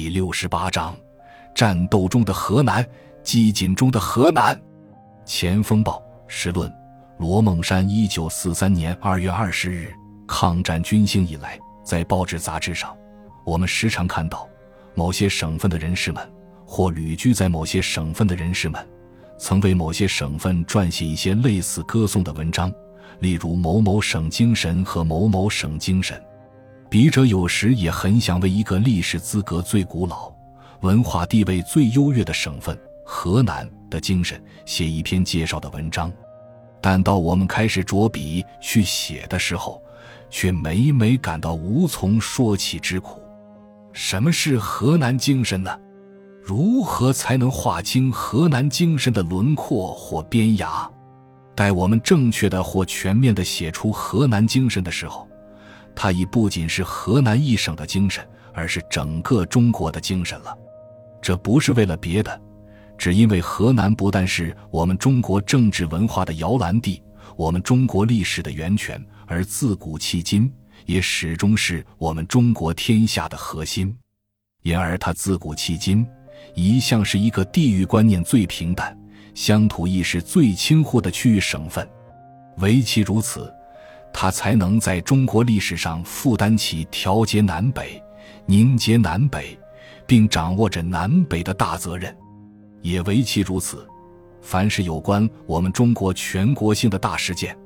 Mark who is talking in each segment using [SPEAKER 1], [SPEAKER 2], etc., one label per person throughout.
[SPEAKER 1] 第六十八章：战斗中的河南，机警中的河南。前锋报时论：罗梦山，一九四三年二月二十日。抗战军兴以来，在报纸杂志上，我们时常看到某些省份的人士们，或旅居在某些省份的人士们，曾为某些省份撰写一些类似歌颂的文章，例如“某某省精神”和“某某省精神”。笔者有时也很想为一个历史资格最古老、文化地位最优越的省份——河南的精神，写一篇介绍的文章，但到我们开始着笔去写的时候，却每每感到无从说起之苦。什么是河南精神呢？如何才能划清河南精神的轮廓或边涯？待我们正确的或全面的写出河南精神的时候，它已不仅是河南一省的精神，而是整个中国的精神了。这不是为了别的，只因为河南不但是我们中国政治文化的摇篮地，我们中国历史的源泉，而自古迄今也始终是我们中国天下的核心。因而，它自古迄今一向是一个地域观念最平淡、乡土意识最轻忽的区域省份。唯其如此。他才能在中国历史上负担起调节南北、凝结南北，并掌握着南北的大责任。也唯其如此，凡是有关我们中国全国性的大事件，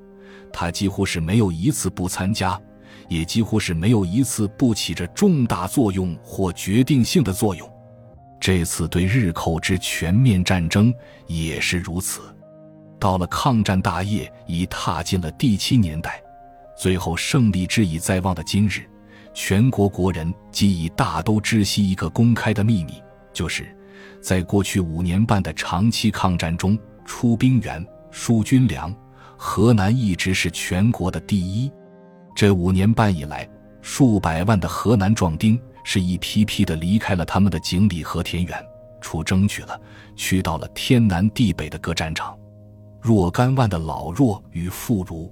[SPEAKER 1] 他几乎是没有一次不参加，也几乎是没有一次不起着重大作用或决定性的作用。这次对日寇之全面战争也是如此。到了抗战大业已踏进了第七年代。最后胜利之已在望的今日，全国国人既已大都知悉一个公开的秘密，就是在过去五年半的长期抗战中，出兵员、输军粮，河南一直是全国的第一。这五年半以来，数百万的河南壮丁是一批批的离开了他们的井里和田园，出征去了，去到了天南地北的各战场，若干万的老弱与妇孺。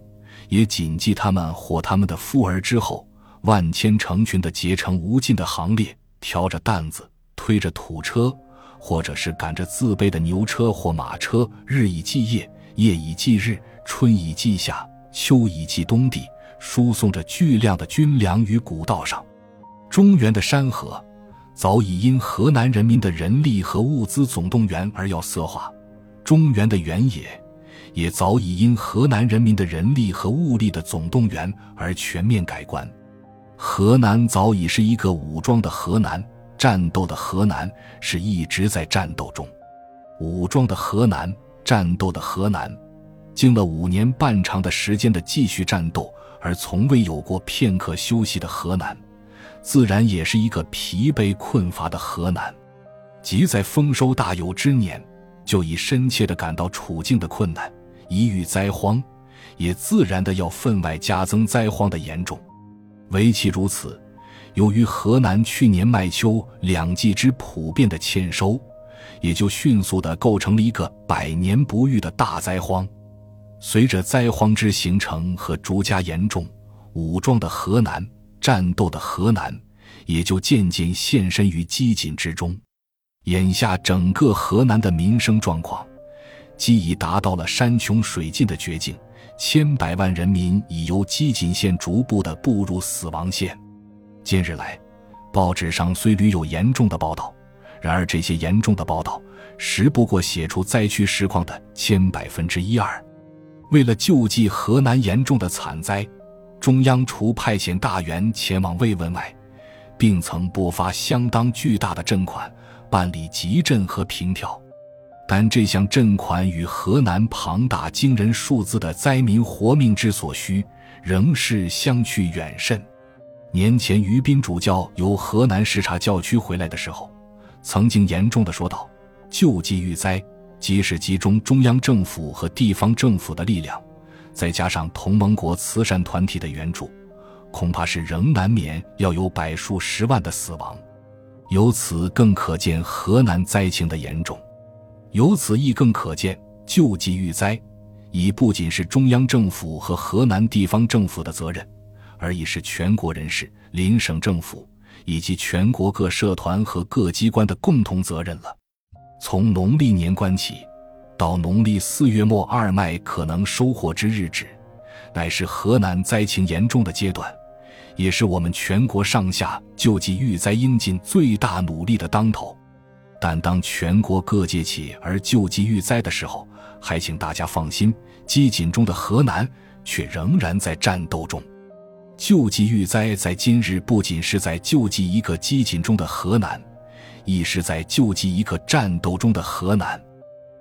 [SPEAKER 1] 也谨记他们或他们的妇儿之后，万千成群的结成无尽的行列，挑着担子，推着土车，或者是赶着自备的牛车或马车，日以继夜，夜以继日，春以继夏，秋以继冬地，输送着巨量的军粮于古道上。中原的山河，早已因河南人民的人力和物资总动员而要色化；中原的原野。也早已因河南人民的人力和物力的总动员而全面改观。河南早已是一个武装的河南，战斗的河南是一直在战斗中。武装的河南，战斗的河南，经了五年半长的时间的继续战斗，而从未有过片刻休息的河南，自然也是一个疲惫困乏的河南。即在丰收大有之年，就已深切地感到处境的困难。一遇灾荒，也自然的要分外加增灾荒的严重。唯其如此，由于河南去年麦秋两季之普遍的欠收，也就迅速的构成了一个百年不遇的大灾荒。随着灾荒之形成和逐加严重，武装的河南、战斗的河南，也就渐渐现身于饥馑之中。眼下整个河南的民生状况。既已达到了山穷水尽的绝境，千百万人民已由饥馑线逐步的步入死亡线。近日来，报纸上虽屡有严重的报道，然而这些严重的报道，实不过写出灾区实况的千百分之一二。为了救济河南严重的惨灾，中央除派遣大员前往慰问外，并曾拨发相当巨大的赈款，办理急赈和平调。但这项赈款与河南庞大惊人数字的灾民活命之所需，仍是相去远甚。年前于斌主教由河南视察教区回来的时候，曾经严重的说道：“救济遇灾，即使集中中央政府和地方政府的力量，再加上同盟国慈善团体的援助，恐怕是仍难免要有百数十万的死亡。由此更可见河南灾情的严重。”由此亦更可见，救济遇灾，已不仅是中央政府和河南地方政府的责任，而已是全国人士、邻省政府以及全国各社团和各机关的共同责任了。从农历年关起，到农历四月末二麦可能收获之日止，乃是河南灾情严重的阶段，也是我们全国上下救济遇灾应尽最大努力的当头。但当全国各界起而救济遇灾的时候，还请大家放心，饥馑中的河南却仍然在战斗中。救济遇灾在今日不仅是在救济一个饥馑中的河南，亦是在救济一个战斗中的河南。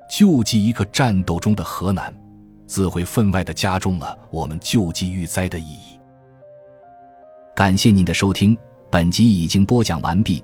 [SPEAKER 1] 救济一个战斗中的河南，自会分外的加重了我们救济遇灾的意义。感谢您的收听，本集已经播讲完毕。